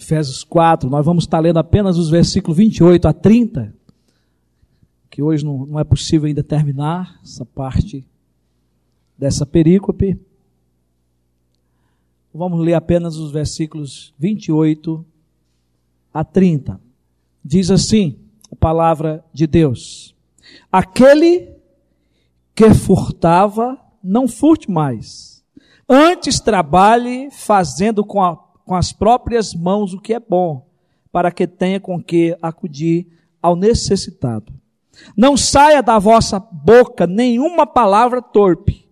Efésios 4, nós vamos estar lendo apenas os versículos 28 a 30, que hoje não, não é possível ainda terminar essa parte dessa perícope. Vamos ler apenas os versículos 28 a 30. Diz assim a palavra de Deus: Aquele que furtava, não furte mais. Antes trabalhe fazendo com, a, com as próprias mãos o que é bom, para que tenha com que acudir ao necessitado. Não saia da vossa boca nenhuma palavra torpe,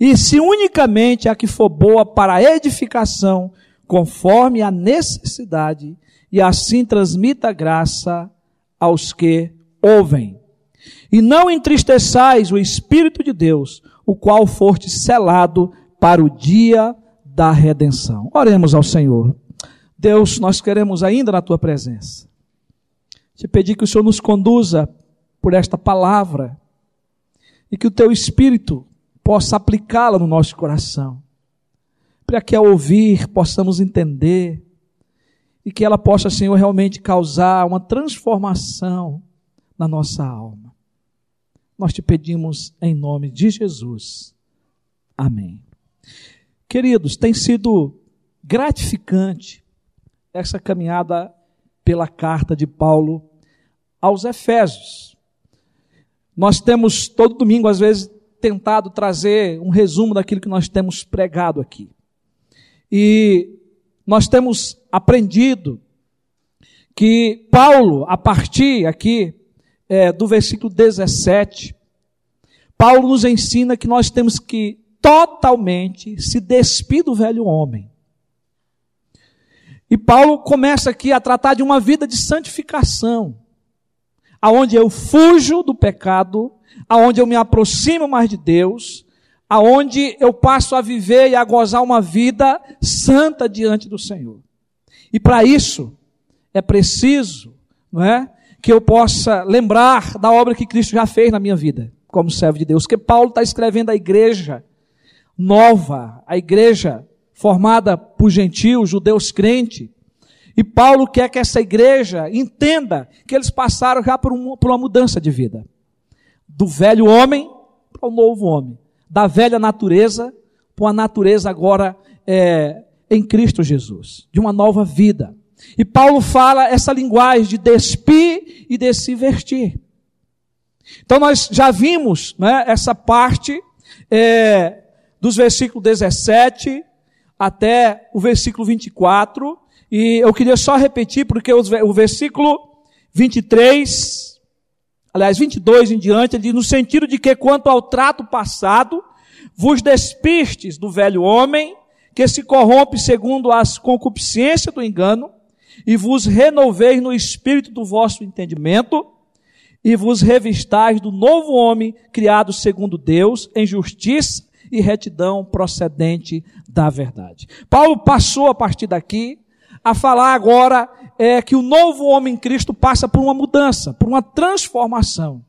e se unicamente a que for boa para edificação, conforme a necessidade, e assim transmita graça aos que ouvem. E não entristeçais o Espírito de Deus, o qual foste selado para o dia da redenção. Oremos ao Senhor. Deus, nós queremos ainda na tua presença. Te pedir que o Senhor nos conduza por esta palavra e que o teu Espírito possa aplicá-la no nosso coração, para que ao ouvir possamos entender e que ela possa, Senhor, realmente causar uma transformação na nossa alma. Nós te pedimos em nome de Jesus. Amém. Queridos, tem sido gratificante essa caminhada pela carta de Paulo aos Efésios. Nós temos todo domingo, às vezes, tentado trazer um resumo daquilo que nós temos pregado aqui. E nós temos aprendido que Paulo, a partir aqui é, do versículo 17, Paulo nos ensina que nós temos que totalmente se despir do velho homem. E Paulo começa aqui a tratar de uma vida de santificação, aonde eu fujo do pecado aonde eu me aproximo mais de Deus, aonde eu passo a viver e a gozar uma vida santa diante do Senhor. E para isso é preciso, não é, que eu possa lembrar da obra que Cristo já fez na minha vida, como servo de Deus. Que Paulo está escrevendo a igreja nova, a igreja formada por gentios, judeus crentes. E Paulo quer que essa igreja entenda que eles passaram já por, um, por uma mudança de vida do velho homem para o novo homem, da velha natureza para uma natureza agora é, em Cristo Jesus, de uma nova vida. E Paulo fala essa linguagem de despir e de se vestir. Então nós já vimos né, essa parte é, dos versículos 17 até o versículo 24, e eu queria só repetir, porque o versículo 23 aliás, 22 em diante, ele diz, no sentido de que quanto ao trato passado, vos despistes do velho homem, que se corrompe segundo as concupiscências do engano, e vos renoveis no espírito do vosso entendimento, e vos revistais do novo homem, criado segundo Deus, em justiça e retidão procedente da verdade. Paulo passou a partir daqui a falar agora é que o novo homem em Cristo passa por uma mudança, por uma transformação.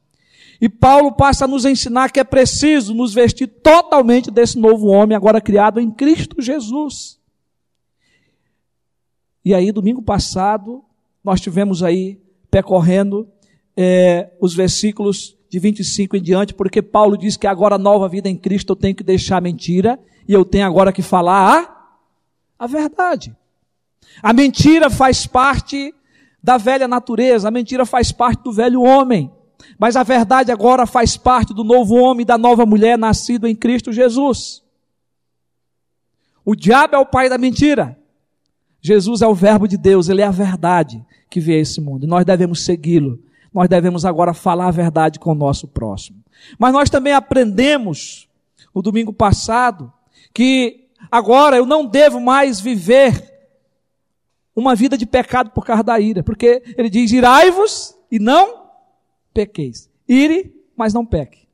E Paulo passa a nos ensinar que é preciso nos vestir totalmente desse novo homem agora criado em Cristo Jesus. E aí, domingo passado, nós tivemos aí percorrendo é, os versículos de 25 em diante, porque Paulo diz que agora nova vida em Cristo eu tenho que deixar a mentira e eu tenho agora que falar a, a verdade. A mentira faz parte da velha natureza, a mentira faz parte do velho homem. Mas a verdade agora faz parte do novo homem, da nova mulher nascido em Cristo Jesus. O diabo é o pai da mentira. Jesus é o verbo de Deus, ele é a verdade que vê esse mundo. E nós devemos segui-lo. Nós devemos agora falar a verdade com o nosso próximo. Mas nós também aprendemos no domingo passado que agora eu não devo mais viver uma vida de pecado por causa da ira, porque ele diz: irai-vos e não pequeis. Ire, mas não peque.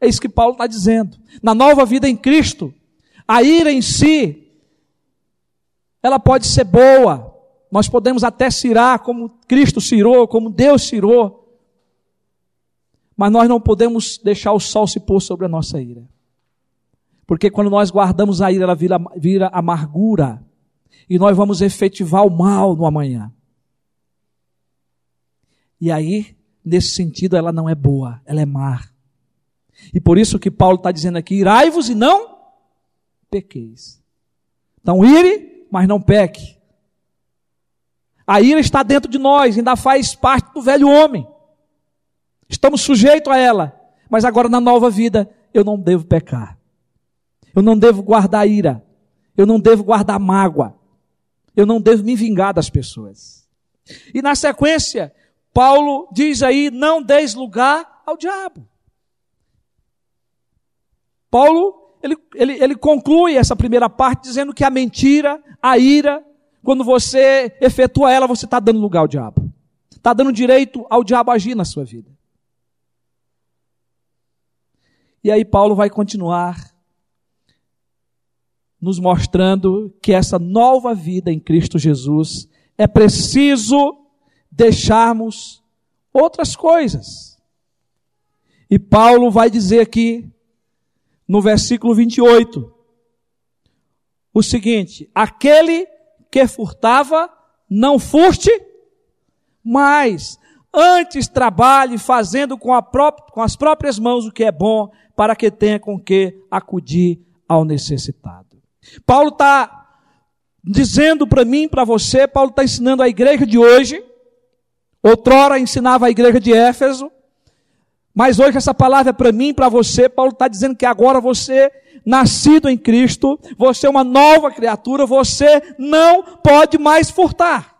É isso que Paulo está dizendo. Na nova vida em Cristo, a ira em si, ela pode ser boa. Nós podemos até cirar como Cristo cirou, como Deus cirou. Mas nós não podemos deixar o sol se pôr sobre a nossa ira. Porque quando nós guardamos a ira, ela vira, vira amargura. e nós vamos efetivar o mal no amanhã. E aí, nesse sentido, ela não é boa, ela é má. E por isso que Paulo está dizendo aqui: irai-vos e não pequeis. Então, ire, mas não peque. A ira está dentro de nós, ainda faz parte do velho homem. Estamos sujeitos a ela. Mas agora na nova vida, eu não devo pecar. Eu não devo guardar ira. Eu não devo guardar mágoa. Eu não devo me vingar das pessoas. E na sequência, Paulo diz aí: não deis lugar ao diabo. Paulo, ele, ele, ele conclui essa primeira parte dizendo que a mentira, a ira, quando você efetua ela, você está dando lugar ao diabo. Está dando direito ao diabo agir na sua vida. E aí Paulo vai continuar nos mostrando que essa nova vida em Cristo Jesus é preciso deixarmos outras coisas. E Paulo vai dizer aqui no versículo 28 o seguinte: aquele que furtava, não furte mais. Antes trabalhe fazendo com, própria, com as próprias mãos o que é bom, para que tenha com que acudir ao necessitado. Paulo está dizendo para mim, para você, Paulo está ensinando a igreja de hoje. Outrora ensinava a igreja de Éfeso, mas hoje essa palavra é para mim, para você. Paulo está dizendo que agora você, nascido em Cristo, você é uma nova criatura, você não pode mais furtar.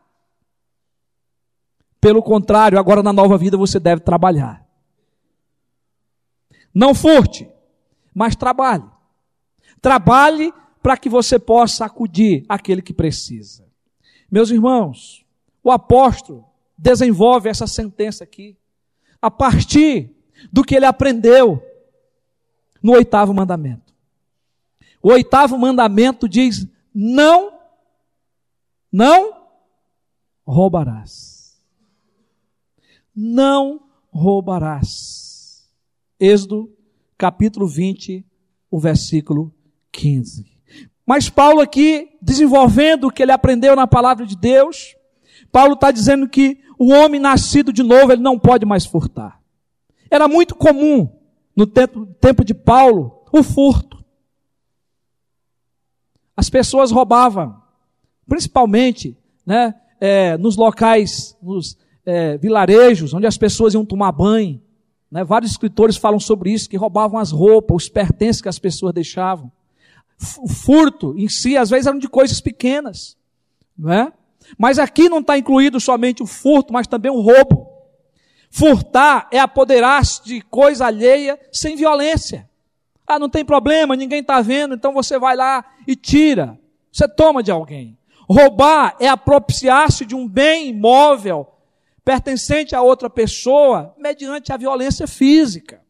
Pelo contrário, agora na nova vida você deve trabalhar. Não furte, mas trabalhe. Trabalhe para que você possa acudir aquele que precisa. Meus irmãos, o apóstolo desenvolve essa sentença aqui a partir do que ele aprendeu no oitavo mandamento. O oitavo mandamento diz: não, não roubarás. Não roubarás. Êxodo, capítulo 20, o versículo 15. Mas Paulo aqui, desenvolvendo o que ele aprendeu na palavra de Deus, Paulo está dizendo que o homem nascido de novo, ele não pode mais furtar. Era muito comum no tempo, de Paulo o furto. As pessoas roubavam, principalmente né, é, nos locais, nos é, vilarejos, onde as pessoas iam tomar banho. Né, vários escritores falam sobre isso, que roubavam as roupas, os pertences que as pessoas deixavam. O furto em si, às vezes, eram de coisas pequenas. Não é? Mas aqui não está incluído somente o furto, mas também o roubo. Furtar é apoderar-se de coisa alheia sem violência. Ah, não tem problema, ninguém está vendo, então você vai lá e tira. Você toma de alguém. Roubar é apropriar-se de um bem imóvel pertencente a outra pessoa mediante a violência física.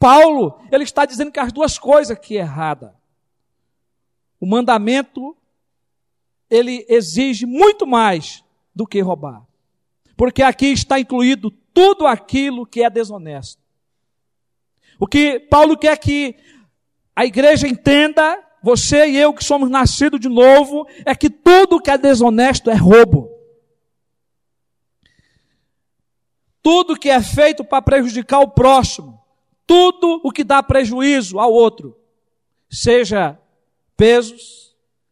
Paulo, ele está dizendo que as duas coisas aqui é errada. O mandamento ele exige muito mais do que roubar. Porque aqui está incluído tudo aquilo que é desonesto. O que Paulo quer que a igreja entenda, você e eu que somos nascidos de novo, é que tudo que é desonesto é roubo. Tudo que é feito para prejudicar o próximo, tudo o que dá prejuízo ao outro, seja pesos,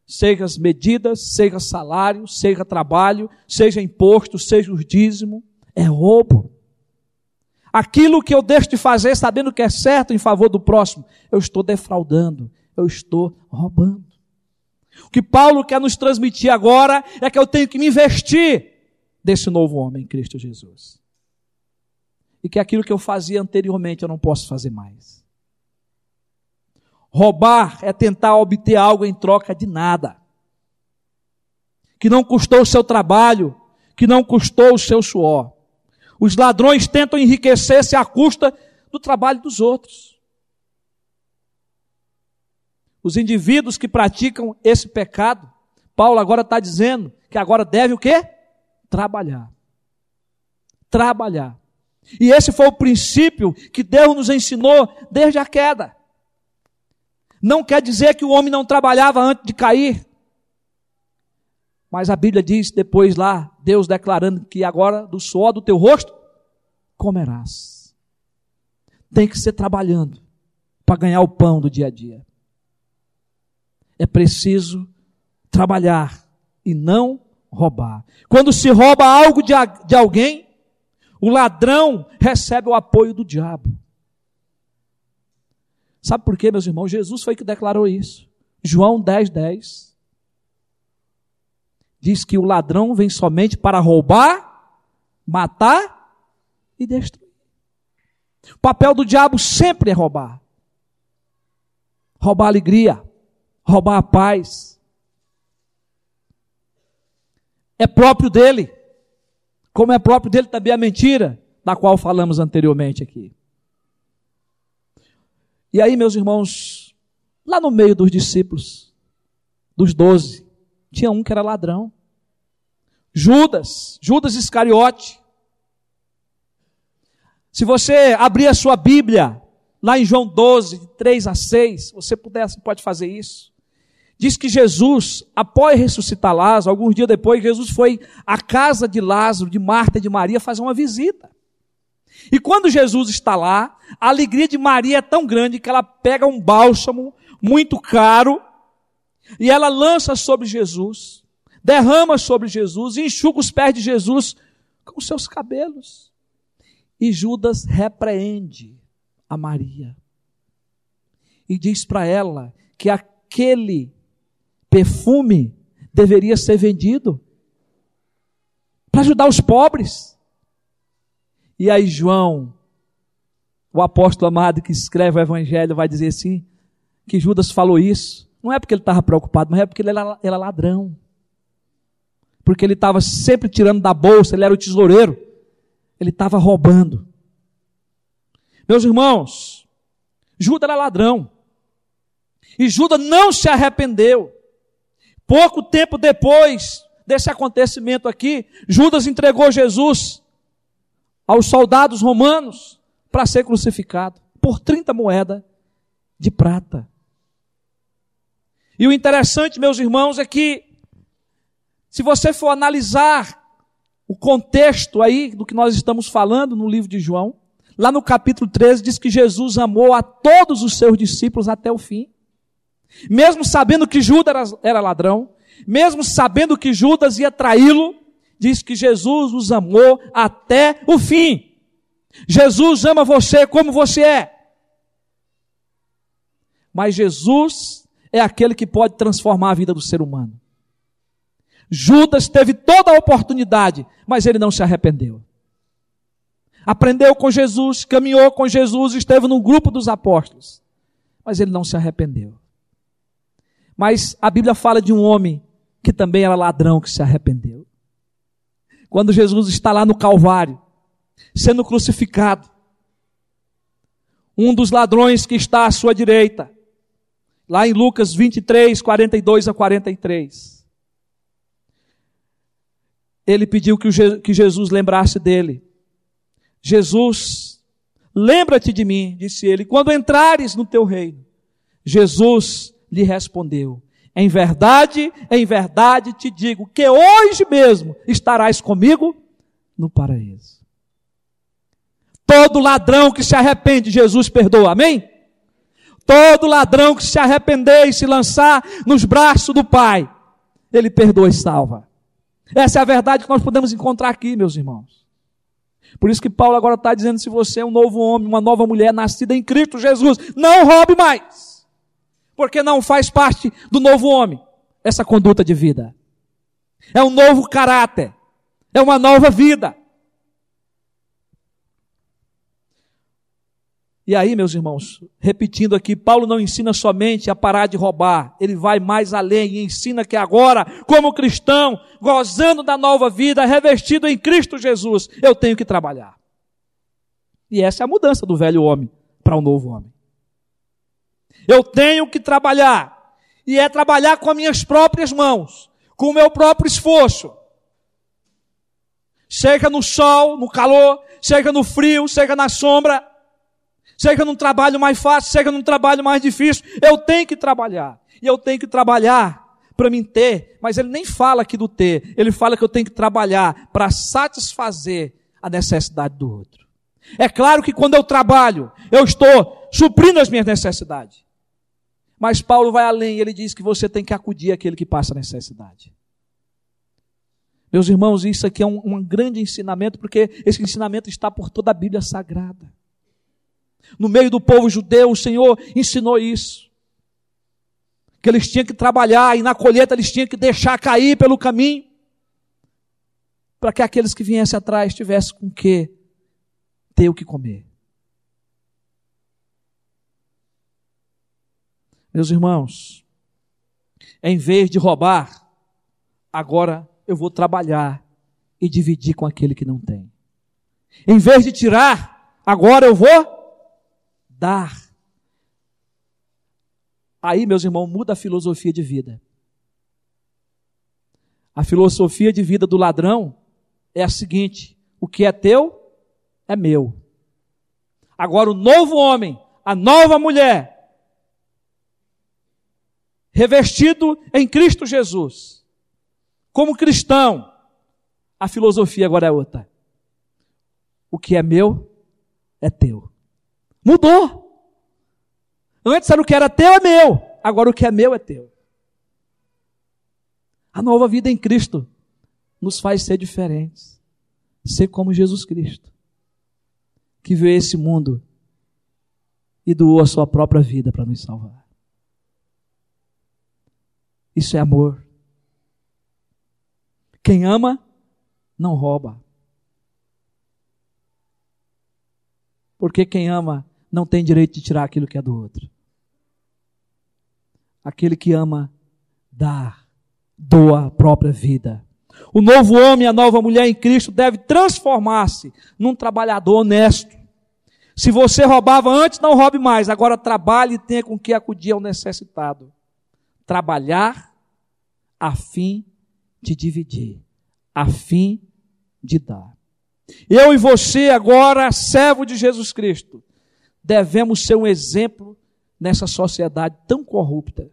seja as medidas, seja salário, seja trabalho, seja imposto, seja o dízimo, é roubo. Aquilo que eu deixo de fazer sabendo que é certo em favor do próximo, eu estou defraudando, eu estou roubando. O que Paulo quer nos transmitir agora é que eu tenho que me investir desse novo homem em Cristo Jesus. E que aquilo que eu fazia anteriormente eu não posso fazer mais. Roubar é tentar obter algo em troca de nada. Que não custou o seu trabalho, que não custou o seu suor. Os ladrões tentam enriquecer-se à custa do trabalho dos outros. Os indivíduos que praticam esse pecado, Paulo agora está dizendo que agora deve o quê? Trabalhar. Trabalhar. E esse foi o princípio que Deus nos ensinou desde a queda. Não quer dizer que o homem não trabalhava antes de cair. Mas a Bíblia diz depois lá, Deus declarando que agora do suor do teu rosto comerás. Tem que ser trabalhando para ganhar o pão do dia a dia. É preciso trabalhar e não roubar. Quando se rouba algo de, de alguém, o ladrão recebe o apoio do diabo. Sabe por quê, meus irmãos? Jesus foi que declarou isso. João 10, 10. Diz que o ladrão vem somente para roubar, matar e destruir. O papel do diabo sempre é roubar. Roubar a alegria, roubar a paz. É próprio dele. Como é próprio dele também a mentira, da qual falamos anteriormente aqui. E aí, meus irmãos, lá no meio dos discípulos, dos doze, tinha um que era ladrão. Judas, Judas Iscariote. Se você abrir a sua Bíblia, lá em João 12, de 3 a 6, você você pode fazer isso. Diz que Jesus, após ressuscitar Lázaro, alguns dias depois, Jesus foi à casa de Lázaro, de Marta e de Maria, fazer uma visita. E quando Jesus está lá, a alegria de Maria é tão grande que ela pega um bálsamo muito caro e ela lança sobre Jesus, derrama sobre Jesus enxuga os pés de Jesus com seus cabelos. E Judas repreende a Maria e diz para ela que aquele perfume deveria ser vendido para ajudar os pobres. E aí João, o apóstolo amado que escreve o evangelho, vai dizer assim, que Judas falou isso. Não é porque ele estava preocupado, mas é porque ele era, era ladrão. Porque ele estava sempre tirando da bolsa, ele era o tesoureiro. Ele estava roubando. Meus irmãos, Judas era ladrão. E Judas não se arrependeu. Pouco tempo depois desse acontecimento aqui, Judas entregou Jesus aos soldados romanos para ser crucificado por 30 moedas de prata. E o interessante, meus irmãos, é que se você for analisar o contexto aí do que nós estamos falando no livro de João, lá no capítulo 13 diz que Jesus amou a todos os seus discípulos até o fim. Mesmo sabendo que Judas era ladrão, mesmo sabendo que Judas ia traí-lo, diz que Jesus os amou até o fim. Jesus ama você como você é. Mas Jesus é aquele que pode transformar a vida do ser humano. Judas teve toda a oportunidade, mas ele não se arrependeu. Aprendeu com Jesus, caminhou com Jesus, esteve no grupo dos apóstolos, mas ele não se arrependeu. Mas a Bíblia fala de um homem que também era ladrão que se arrependeu. Quando Jesus está lá no Calvário, sendo crucificado, um dos ladrões que está à sua direita, lá em Lucas 23, 42 a 43, ele pediu que Jesus lembrasse dele. Jesus, lembra-te de mim, disse ele, quando entrares no teu reino. Jesus lhe respondeu: Em verdade, em verdade te digo que hoje mesmo estarás comigo no paraíso. Todo ladrão que se arrepende, Jesus perdoa, amém? Todo ladrão que se arrepender e se lançar nos braços do Pai, Ele perdoa e salva. Essa é a verdade que nós podemos encontrar aqui, meus irmãos. Por isso que Paulo agora está dizendo: se você é um novo homem, uma nova mulher nascida em Cristo Jesus, não roube mais porque não faz parte do novo homem essa conduta de vida. É um novo caráter, é uma nova vida. E aí, meus irmãos, repetindo aqui, Paulo não ensina somente a parar de roubar, ele vai mais além e ensina que agora, como cristão, gozando da nova vida, revestido em Cristo Jesus, eu tenho que trabalhar. E essa é a mudança do velho homem para o novo homem. Eu tenho que trabalhar. E é trabalhar com as minhas próprias mãos, com o meu próprio esforço. Seja no sol, no calor, seja no frio, seja na sombra, seja num trabalho mais fácil, seja num trabalho mais difícil, eu tenho que trabalhar. E eu tenho que trabalhar para mim ter, mas ele nem fala aqui do ter, ele fala que eu tenho que trabalhar para satisfazer a necessidade do outro. É claro que quando eu trabalho, eu estou suprindo as minhas necessidades. Mas Paulo vai além, ele diz que você tem que acudir aquele que passa necessidade. Meus irmãos, isso aqui é um, um grande ensinamento, porque esse ensinamento está por toda a Bíblia Sagrada. No meio do povo judeu, o Senhor ensinou isso. Que eles tinham que trabalhar e na colheita eles tinham que deixar cair pelo caminho. Para que aqueles que viessem atrás tivessem com que ter o que comer. Meus irmãos, em vez de roubar, agora eu vou trabalhar e dividir com aquele que não tem. Em vez de tirar, agora eu vou dar. Aí, meus irmãos, muda a filosofia de vida. A filosofia de vida do ladrão é a seguinte: o que é teu é meu. Agora, o novo homem, a nova mulher, revestido em Cristo Jesus, como cristão, a filosofia agora é outra. O que é meu é teu. Mudou. Antes era o que era teu é meu. Agora o que é meu é teu. A nova vida em Cristo nos faz ser diferentes. Ser como Jesus Cristo, que veio esse mundo e doou a sua própria vida para nos salvar. Isso é amor. Quem ama, não rouba. Porque quem ama não tem direito de tirar aquilo que é do outro. Aquele que ama, dá, doa a própria vida. O novo homem, a nova mulher em Cristo deve transformar-se num trabalhador honesto. Se você roubava antes, não roube mais. Agora trabalhe e tenha com que acudir ao necessitado. Trabalhar a fim de dividir, a fim de dar. Eu e você, agora, servo de Jesus Cristo, devemos ser um exemplo nessa sociedade tão corrupta.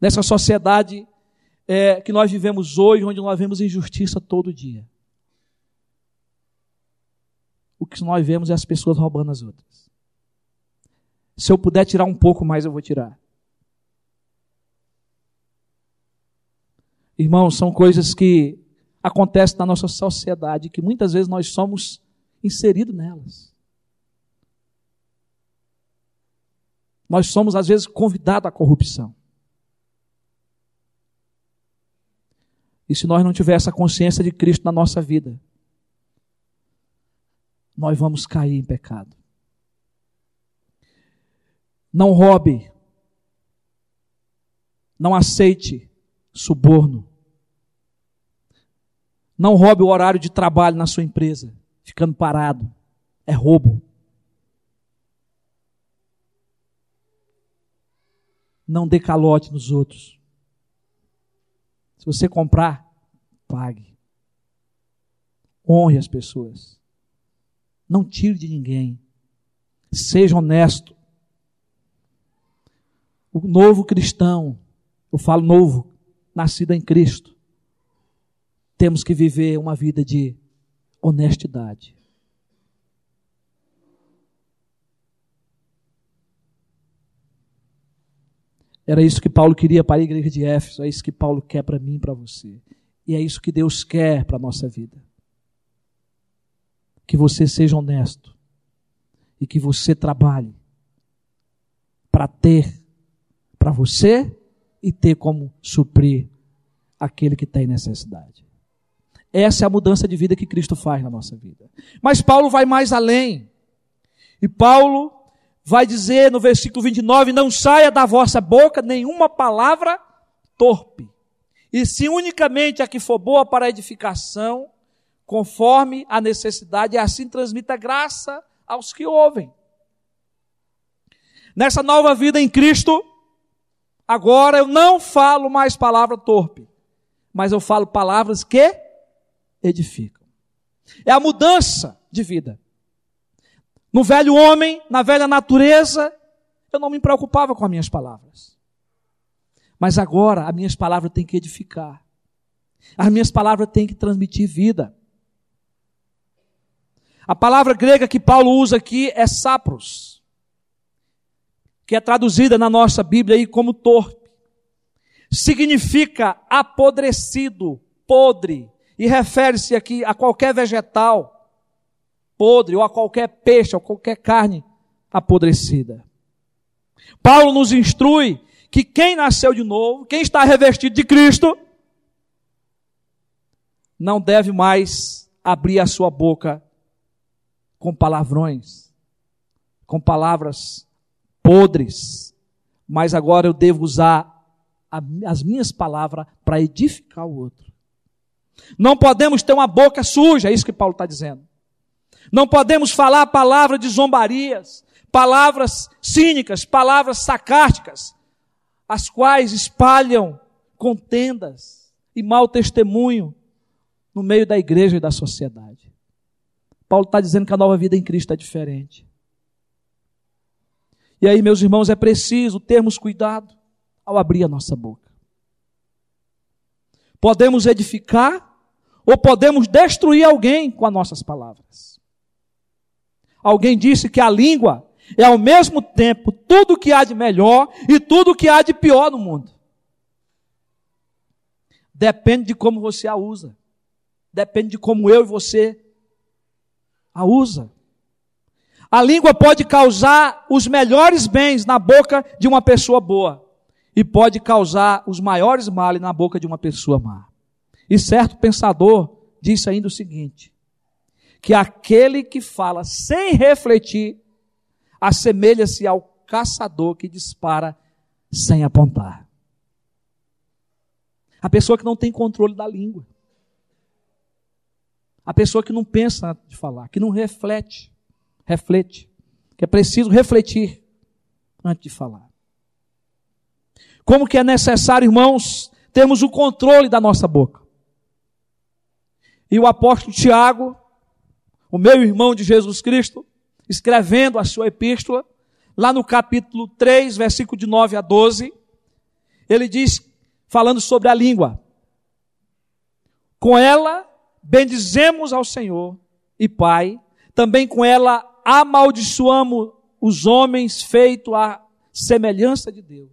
Nessa sociedade é, que nós vivemos hoje, onde nós vemos injustiça todo dia. O que nós vemos é as pessoas roubando as outras. Se eu puder tirar um pouco mais, eu vou tirar. Irmãos, são coisas que acontecem na nossa sociedade, que muitas vezes nós somos inseridos nelas. Nós somos, às vezes, convidados à corrupção. E se nós não tivermos essa consciência de Cristo na nossa vida, nós vamos cair em pecado. Não roube. Não aceite suborno. Não roube o horário de trabalho na sua empresa, ficando parado. É roubo. Não dê calote nos outros. Se você comprar, pague. Honre as pessoas. Não tire de ninguém. Seja honesto. O novo cristão, eu falo novo, nascido em Cristo, temos que viver uma vida de honestidade. Era isso que Paulo queria para a igreja de Éfeso, é isso que Paulo quer para mim e para você. E é isso que Deus quer para a nossa vida. Que você seja honesto e que você trabalhe para ter para você e ter como suprir aquele que tem necessidade. Essa é a mudança de vida que Cristo faz na nossa vida. Mas Paulo vai mais além. E Paulo vai dizer no versículo 29: Não saia da vossa boca nenhuma palavra torpe, e se unicamente a que for boa para edificação, conforme a necessidade, e assim transmita graça aos que ouvem. Nessa nova vida em Cristo, agora eu não falo mais palavra torpe, mas eu falo palavras que edificam. É a mudança de vida. No velho homem, na velha natureza, eu não me preocupava com as minhas palavras. Mas agora as minhas palavras têm que edificar. As minhas palavras têm que transmitir vida. A palavra grega que Paulo usa aqui é sapros, que é traduzida na nossa Bíblia aí como torpe. Significa apodrecido, podre, e refere-se aqui a qualquer vegetal podre, ou a qualquer peixe, ou qualquer carne apodrecida. Paulo nos instrui que quem nasceu de novo, quem está revestido de Cristo, não deve mais abrir a sua boca com palavrões, com palavras podres, mas agora eu devo usar as minhas palavras para edificar o outro. Não podemos ter uma boca suja, é isso que Paulo está dizendo. Não podemos falar palavras de zombarias, palavras cínicas, palavras sarcásticas, as quais espalham contendas e mau testemunho no meio da igreja e da sociedade. Paulo está dizendo que a nova vida em Cristo é diferente. E aí, meus irmãos, é preciso termos cuidado ao abrir a nossa boca. Podemos edificar ou podemos destruir alguém com as nossas palavras. Alguém disse que a língua é ao mesmo tempo tudo o que há de melhor e tudo o que há de pior no mundo. Depende de como você a usa. Depende de como eu e você a usa. A língua pode causar os melhores bens na boca de uma pessoa boa e pode causar os maiores males na boca de uma pessoa má. E certo pensador disse ainda o seguinte: que aquele que fala sem refletir assemelha-se ao caçador que dispara sem apontar. A pessoa que não tem controle da língua. A pessoa que não pensa de falar, que não reflete, reflete, que é preciso refletir antes de falar. Como que é necessário, irmãos, termos o controle da nossa boca. E o apóstolo Tiago, o meu irmão de Jesus Cristo, escrevendo a sua epístola, lá no capítulo 3, versículo de 9 a 12, ele diz, falando sobre a língua: Com ela bendizemos ao Senhor e Pai, também com ela amaldiçoamos os homens feitos à semelhança de Deus.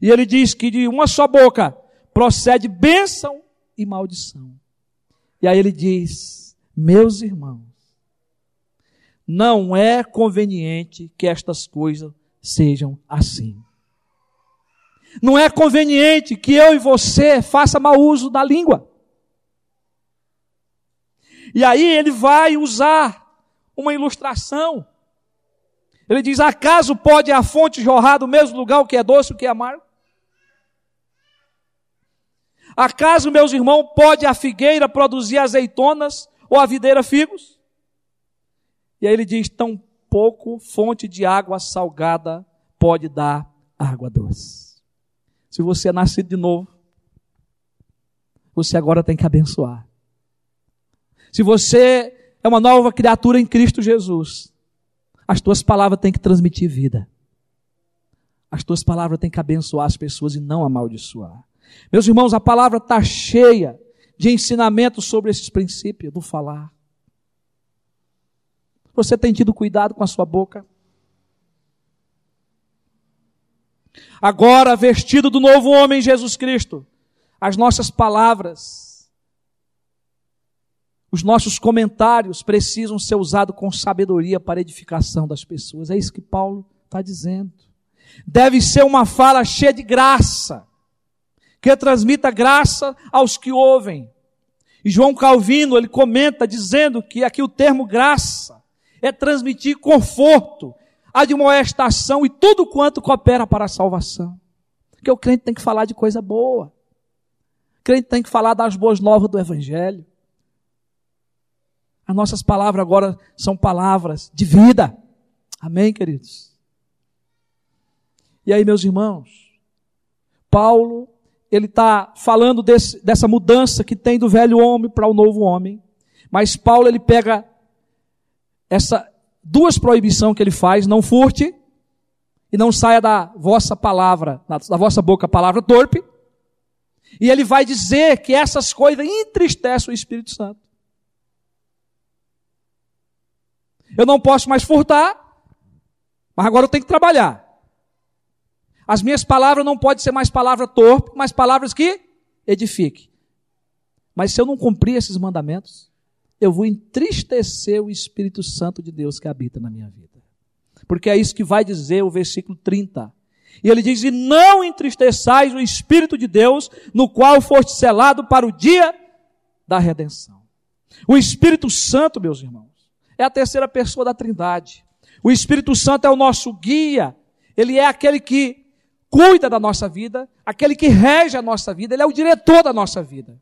E ele diz que de uma só boca procede bênção e maldição. E aí ele diz: Meus irmãos, não é conveniente que estas coisas sejam assim. Não é conveniente que eu e você faça mau uso da língua. E aí ele vai usar uma ilustração. Ele diz: Acaso pode a fonte jorrar do mesmo lugar o que é doce e o que é amargo? Acaso, meus irmãos, pode a figueira produzir azeitonas ou a videira figos? E aí ele diz: tão pouco fonte de água salgada pode dar água doce. Se você é nascido de novo, você agora tem que abençoar. Se você é uma nova criatura em Cristo Jesus, as tuas palavras têm que transmitir vida. As tuas palavras têm que abençoar as pessoas e não amaldiçoar. Meus irmãos, a palavra está cheia de ensinamentos sobre esses princípios do falar. Você tem tido cuidado com a sua boca? Agora, vestido do novo homem Jesus Cristo, as nossas palavras, os nossos comentários precisam ser usados com sabedoria para edificação das pessoas. É isso que Paulo está dizendo. Deve ser uma fala cheia de graça que transmita graça aos que ouvem. E João Calvino, ele comenta dizendo que aqui o termo graça é transmitir conforto, admoestação e tudo quanto coopera para a salvação. Porque o crente tem que falar de coisa boa. O crente tem que falar das boas novas do Evangelho. As nossas palavras agora são palavras de vida. Amém, queridos? E aí, meus irmãos, Paulo ele está falando desse, dessa mudança que tem do velho homem para o novo homem. Mas Paulo ele pega essa duas proibições que ele faz, não furte e não saia da vossa palavra, da vossa boca a palavra torpe. E ele vai dizer que essas coisas entristecem o Espírito Santo. Eu não posso mais furtar, mas agora eu tenho que trabalhar. As minhas palavras não podem ser mais palavras torpe, mas palavras que edifiquem. Mas se eu não cumprir esses mandamentos, eu vou entristecer o Espírito Santo de Deus que habita na minha vida. Porque é isso que vai dizer o versículo 30. E ele diz: E não entristeçais o Espírito de Deus, no qual foste selado para o dia da redenção. O Espírito Santo, meus irmãos, é a terceira pessoa da Trindade. O Espírito Santo é o nosso guia. Ele é aquele que cuida da nossa vida, aquele que rege a nossa vida, ele é o diretor da nossa vida.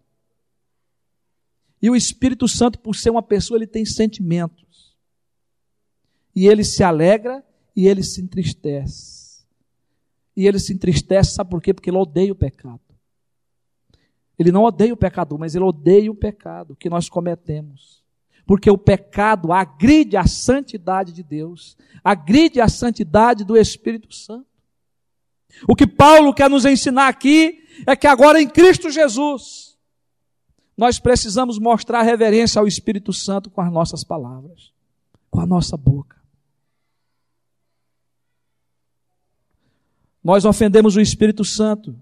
E o Espírito Santo, por ser uma pessoa, ele tem sentimentos. E ele se alegra e ele se entristece. E ele se entristece, sabe por quê? Porque ele odeia o pecado. Ele não odeia o pecador, mas ele odeia o pecado que nós cometemos. Porque o pecado agride a santidade de Deus, agride a santidade do Espírito Santo. O que Paulo quer nos ensinar aqui é que agora em Cristo Jesus, nós precisamos mostrar reverência ao Espírito Santo com as nossas palavras, com a nossa boca. Nós ofendemos o Espírito Santo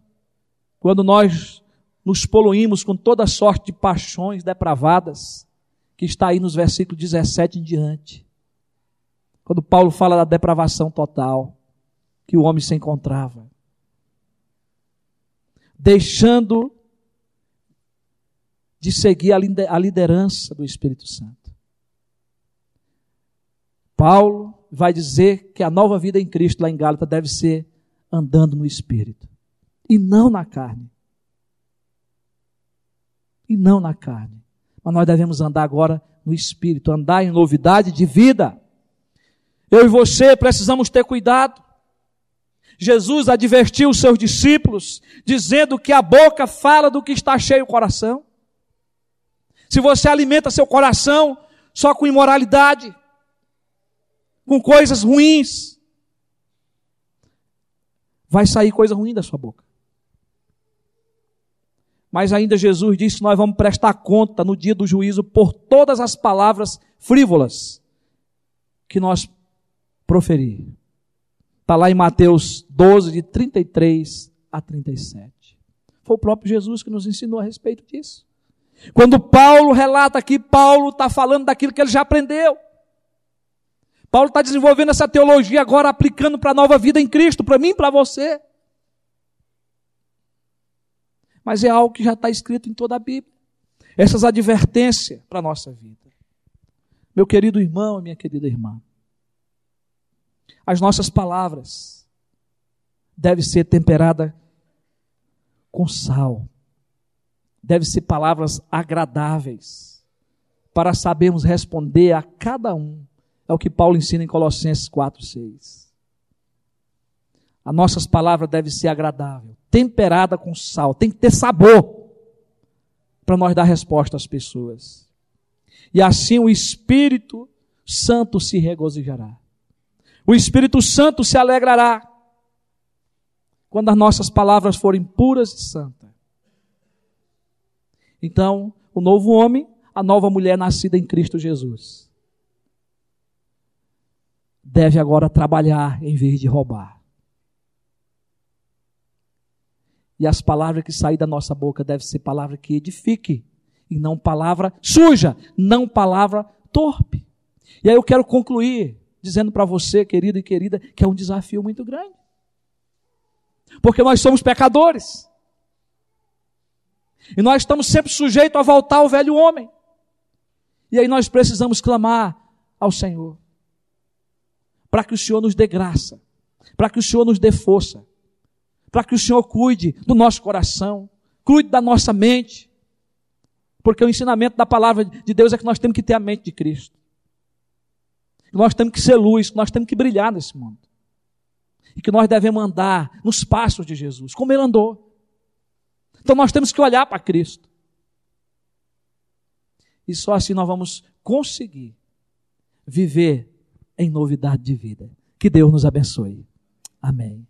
quando nós nos poluímos com toda sorte de paixões depravadas, que está aí nos versículos 17 em diante. Quando Paulo fala da depravação total que o homem se encontrava. Deixando de seguir a liderança do Espírito Santo. Paulo vai dizer que a nova vida em Cristo lá em Gálatas deve ser andando no Espírito e não na carne. E não na carne. Mas nós devemos andar agora no Espírito, andar em novidade de vida. Eu e você precisamos ter cuidado. Jesus advertiu os seus discípulos, dizendo que a boca fala do que está cheio o coração se você alimenta seu coração só com imoralidade, com coisas ruins, vai sair coisa ruim da sua boca. Mas ainda Jesus disse nós vamos prestar conta no dia do juízo por todas as palavras frívolas que nós proferir. Está lá em Mateus 12, de 33 a 37. Foi o próprio Jesus que nos ensinou a respeito disso. Quando Paulo relata aqui, Paulo está falando daquilo que ele já aprendeu. Paulo está desenvolvendo essa teologia agora, aplicando para a nova vida em Cristo, para mim e para você. Mas é algo que já está escrito em toda a Bíblia. Essas advertências para a nossa vida. Meu querido irmão e minha querida irmã, as nossas palavras devem ser temperadas com sal devem ser palavras agradáveis, para sabermos responder a cada um. É o que Paulo ensina em Colossenses 4, 6. As nossas palavras devem ser agradáveis, temperada com sal, tem que ter sabor para nós dar resposta às pessoas. E assim o Espírito Santo se regozijará. O Espírito Santo se alegrará quando as nossas palavras forem puras e santas. Então, o novo homem, a nova mulher nascida em Cristo Jesus, deve agora trabalhar em vez de roubar. E as palavras que saem da nossa boca devem ser palavras que edifiquem, e não palavra suja, não palavra torpe. E aí eu quero concluir dizendo para você, querido e querida, que é um desafio muito grande. Porque nós somos pecadores. E nós estamos sempre sujeitos a voltar ao velho homem. E aí nós precisamos clamar ao Senhor. Para que o Senhor nos dê graça. Para que o Senhor nos dê força. Para que o Senhor cuide do nosso coração. Cuide da nossa mente. Porque o ensinamento da palavra de Deus é que nós temos que ter a mente de Cristo. Nós temos que ser luz, nós temos que brilhar nesse mundo. E que nós devemos andar nos passos de Jesus, como ele andou. Então nós temos que olhar para Cristo. E só assim nós vamos conseguir viver em novidade de vida. Que Deus nos abençoe. Amém.